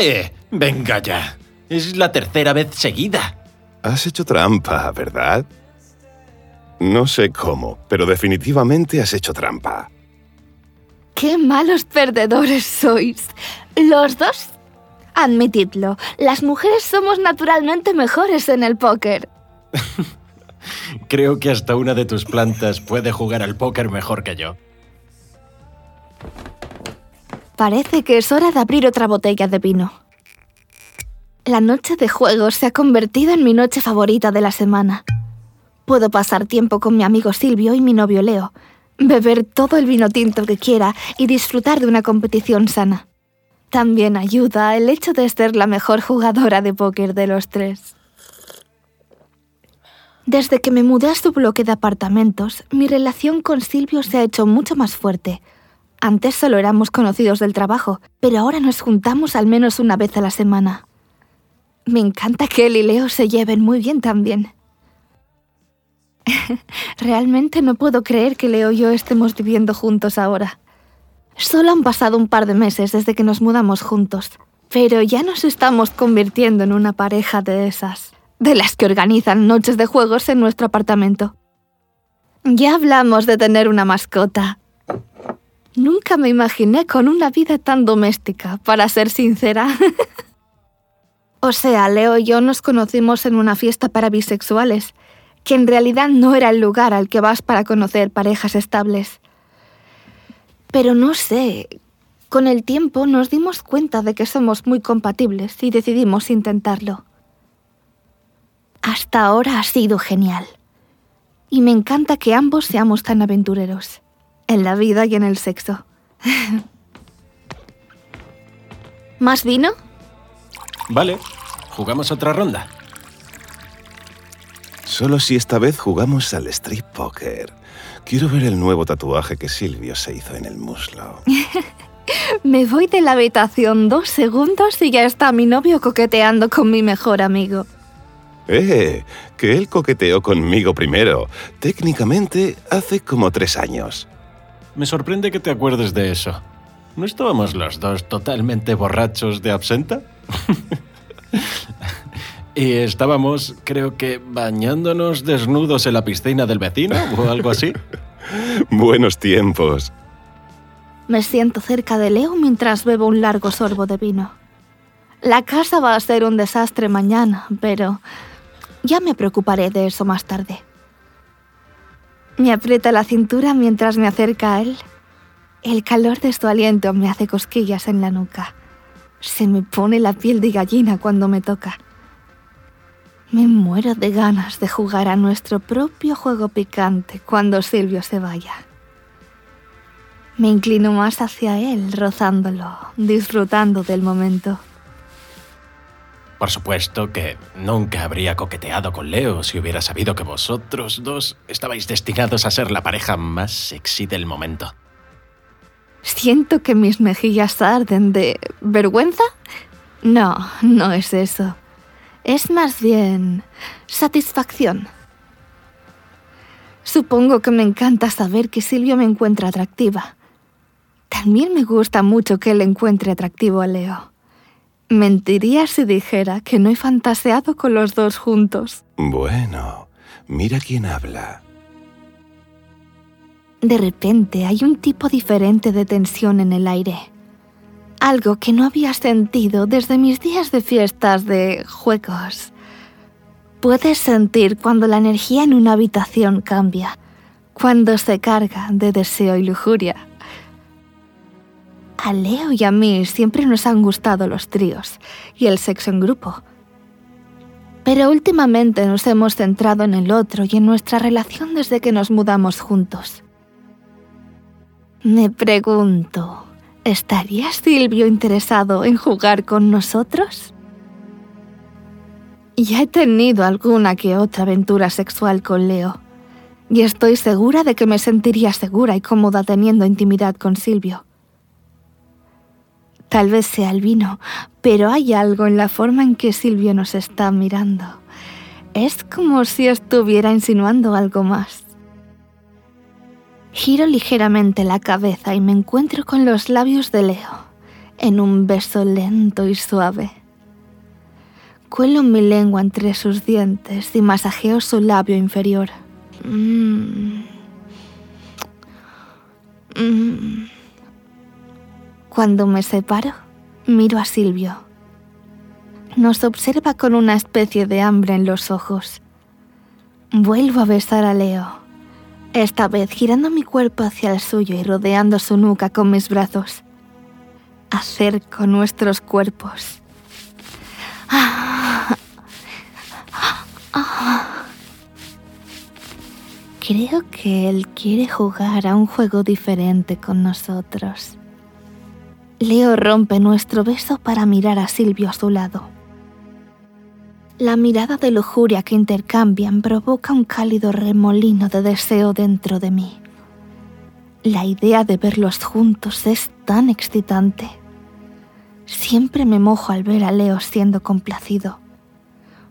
¡Eh! Venga ya. Es la tercera vez seguida. Has hecho trampa, ¿verdad? No sé cómo, pero definitivamente has hecho trampa. ¡Qué malos perdedores sois! Los dos. Admitidlo, las mujeres somos naturalmente mejores en el póker. Creo que hasta una de tus plantas puede jugar al póker mejor que yo. Parece que es hora de abrir otra botella de vino. La noche de juegos se ha convertido en mi noche favorita de la semana. Puedo pasar tiempo con mi amigo Silvio y mi novio Leo, beber todo el vino tinto que quiera y disfrutar de una competición sana. También ayuda el hecho de ser la mejor jugadora de póker de los tres. Desde que me mudé a su bloque de apartamentos, mi relación con Silvio se ha hecho mucho más fuerte. Antes solo éramos conocidos del trabajo, pero ahora nos juntamos al menos una vez a la semana. Me encanta que él y Leo se lleven muy bien también. Realmente no puedo creer que Leo y yo estemos viviendo juntos ahora. Solo han pasado un par de meses desde que nos mudamos juntos, pero ya nos estamos convirtiendo en una pareja de esas, de las que organizan noches de juegos en nuestro apartamento. Ya hablamos de tener una mascota. Nunca me imaginé con una vida tan doméstica, para ser sincera. o sea, Leo y yo nos conocimos en una fiesta para bisexuales, que en realidad no era el lugar al que vas para conocer parejas estables. Pero no sé, con el tiempo nos dimos cuenta de que somos muy compatibles y decidimos intentarlo. Hasta ahora ha sido genial. Y me encanta que ambos seamos tan aventureros, en la vida y en el sexo. ¿Más vino? Vale, jugamos otra ronda. Solo si esta vez jugamos al street poker. Quiero ver el nuevo tatuaje que Silvio se hizo en el muslo. Me voy de la habitación dos segundos y ya está mi novio coqueteando con mi mejor amigo. ¡Eh! Que él coqueteó conmigo primero. Técnicamente hace como tres años. Me sorprende que te acuerdes de eso. ¿No estábamos los dos totalmente borrachos de absenta? y estábamos, creo que, bañándonos desnudos en la piscina del vecino o algo así. Buenos tiempos. Me siento cerca de Leo mientras bebo un largo sorbo de vino. La casa va a ser un desastre mañana, pero ya me preocuparé de eso más tarde. Me aprieta la cintura mientras me acerca a él. El calor de su aliento me hace cosquillas en la nuca. Se me pone la piel de gallina cuando me toca. Me muero de ganas de jugar a nuestro propio juego picante cuando Silvio se vaya. Me inclino más hacia él, rozándolo, disfrutando del momento. Por supuesto que nunca habría coqueteado con Leo si hubiera sabido que vosotros dos estabais destinados a ser la pareja más sexy del momento. Siento que mis mejillas arden de vergüenza. No, no es eso. Es más bien satisfacción. Supongo que me encanta saber que Silvio me encuentra atractiva. También me gusta mucho que él encuentre atractivo a Leo. Mentiría si dijera que no he fantaseado con los dos juntos. Bueno, mira quién habla. De repente hay un tipo diferente de tensión en el aire. Algo que no había sentido desde mis días de fiestas de juegos. Puedes sentir cuando la energía en una habitación cambia, cuando se carga de deseo y lujuria. A Leo y a mí siempre nos han gustado los tríos y el sexo en grupo. Pero últimamente nos hemos centrado en el otro y en nuestra relación desde que nos mudamos juntos. Me pregunto, ¿estaría Silvio interesado en jugar con nosotros? Ya he tenido alguna que otra aventura sexual con Leo, y estoy segura de que me sentiría segura y cómoda teniendo intimidad con Silvio. Tal vez sea el vino, pero hay algo en la forma en que Silvio nos está mirando. Es como si estuviera insinuando algo más. Giro ligeramente la cabeza y me encuentro con los labios de Leo. en un beso lento y suave. Cuelo mi lengua entre sus dientes y masajeo su labio inferior. Mm. Mm. Cuando me separo, miro a Silvio. Nos observa con una especie de hambre en los ojos. Vuelvo a besar a Leo, esta vez girando mi cuerpo hacia el suyo y rodeando su nuca con mis brazos. Acerco nuestros cuerpos. Creo que él quiere jugar a un juego diferente con nosotros. Leo rompe nuestro beso para mirar a Silvio a su lado. La mirada de lujuria que intercambian provoca un cálido remolino de deseo dentro de mí. La idea de verlos juntos es tan excitante. Siempre me mojo al ver a Leo siendo complacido.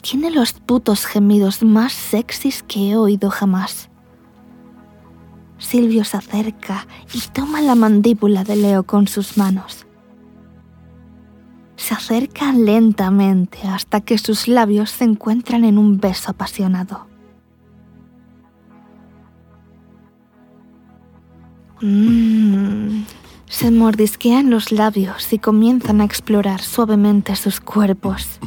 Tiene los putos gemidos más sexys que he oído jamás. Silvio se acerca y toma la mandíbula de Leo con sus manos. Se acerca lentamente hasta que sus labios se encuentran en un beso apasionado. Mm. Se mordisquean los labios y comienzan a explorar suavemente sus cuerpos.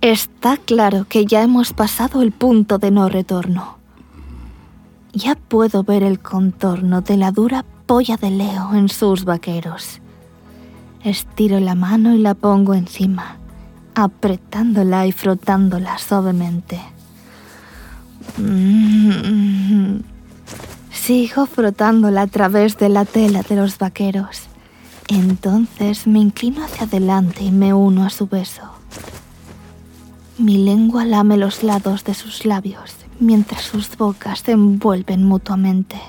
Está claro que ya hemos pasado el punto de no retorno. Ya puedo ver el contorno de la dura polla de Leo en sus vaqueros. Estiro la mano y la pongo encima, apretándola y frotándola suavemente. Sigo frotándola a través de la tela de los vaqueros. Entonces me inclino hacia adelante y me uno a su beso. Mi lengua lame los lados de sus labios mientras sus bocas se envuelven mutuamente.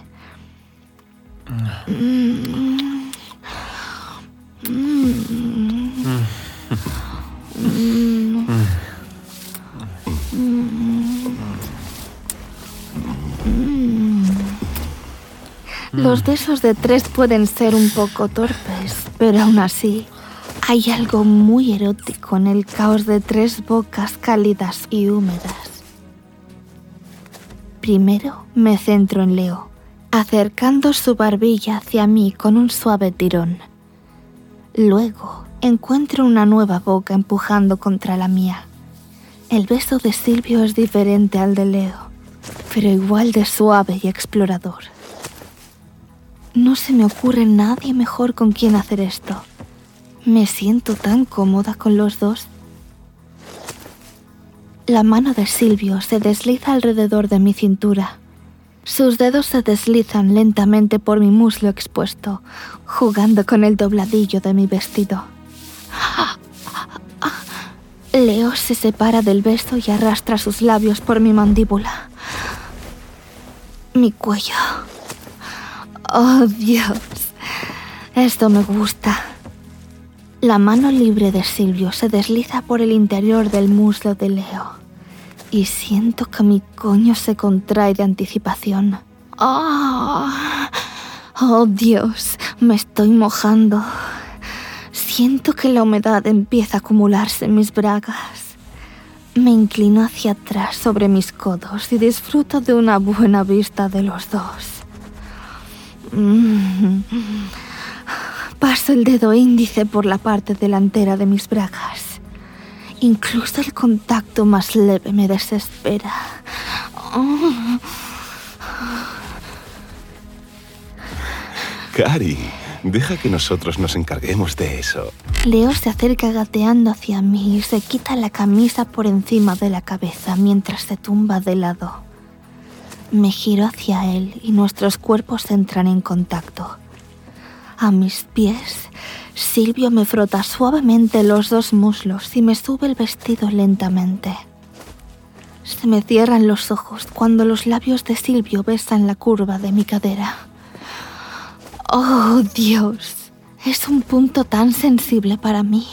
Los besos de tres pueden ser un poco torpes, pero aún así hay algo muy erótico en el caos de tres bocas cálidas y húmedas. Primero me centro en Leo, acercando su barbilla hacia mí con un suave tirón. Luego encuentro una nueva boca empujando contra la mía. El beso de Silvio es diferente al de Leo, pero igual de suave y explorador. No se me ocurre nadie mejor con quien hacer esto. Me siento tan cómoda con los dos. La mano de Silvio se desliza alrededor de mi cintura. Sus dedos se deslizan lentamente por mi muslo expuesto, jugando con el dobladillo de mi vestido. Leo se separa del beso y arrastra sus labios por mi mandíbula. Mi cuello. Oh, Dios. Esto me gusta. La mano libre de Silvio se desliza por el interior del muslo de Leo y siento que mi coño se contrae de anticipación. ¡Oh! ¡Oh, Dios! Me estoy mojando. Siento que la humedad empieza a acumularse en mis bragas. Me inclino hacia atrás sobre mis codos y disfruto de una buena vista de los dos. Mm. Paso el dedo índice por la parte delantera de mis bragas. Incluso el contacto más leve me desespera. Cari, deja que nosotros nos encarguemos de eso. Leo se acerca gateando hacia mí y se quita la camisa por encima de la cabeza mientras se tumba de lado. Me giro hacia él y nuestros cuerpos entran en contacto. A mis pies Silvio me frota suavemente los dos muslos y me sube el vestido lentamente. Se me cierran los ojos cuando los labios de Silvio besan la curva de mi cadera. Oh, Dios, es un punto tan sensible para mí.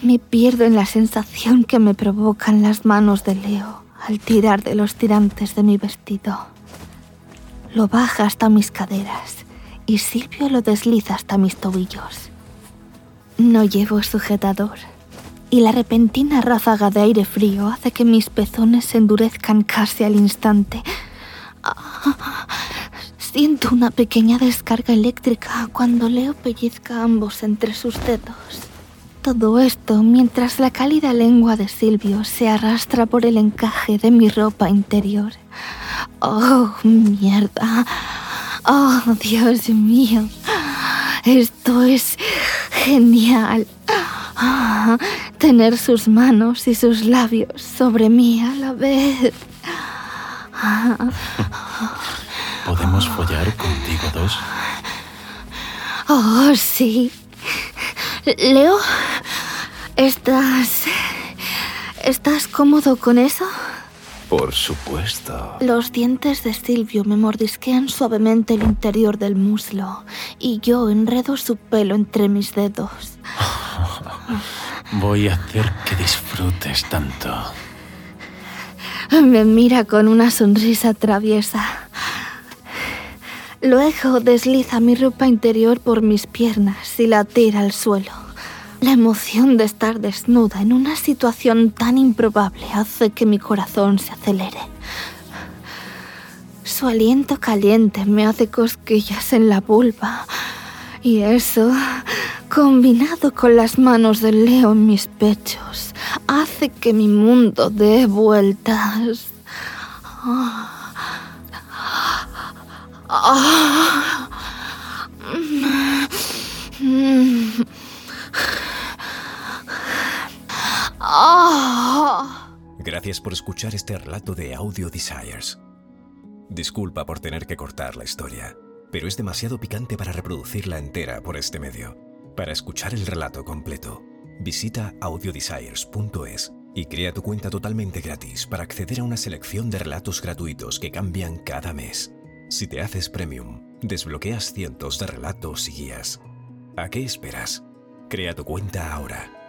Me pierdo en la sensación que me provocan las manos de Leo al tirar de los tirantes de mi vestido. lo baja hasta mis caderas y Silvio lo desliza hasta mis tobillos. No llevo sujetador y la repentina ráfaga de aire frío hace que mis pezones se endurezcan casi al instante. Siento una pequeña descarga eléctrica cuando Leo pellizca ambos entre sus dedos. Todo esto mientras la cálida lengua de Silvio se arrastra por el encaje de mi ropa interior. Oh, mierda. Oh, Dios mío. Esto es genial. Tener sus manos y sus labios sobre mí a la vez. ¿Podemos follar contigo dos? Oh, sí. Leo, ¿estás... ¿Estás cómodo con eso? Por supuesto. Los dientes de Silvio me mordisquean suavemente el interior del muslo y yo enredo su pelo entre mis dedos. Voy a hacer que disfrutes tanto. Me mira con una sonrisa traviesa. Luego desliza mi ropa interior por mis piernas y la tira al suelo. La emoción de estar desnuda en una situación tan improbable hace que mi corazón se acelere. Su aliento caliente me hace cosquillas en la vulva. Y eso, combinado con las manos de Leo en mis pechos, hace que mi mundo dé vueltas. Gracias por escuchar este relato de Audio Desires. Disculpa por tener que cortar la historia, pero es demasiado picante para reproducirla entera por este medio. Para escuchar el relato completo, visita audiodesires.es y crea tu cuenta totalmente gratis para acceder a una selección de relatos gratuitos que cambian cada mes. Si te haces premium, desbloqueas cientos de relatos y guías. ¿A qué esperas? Crea tu cuenta ahora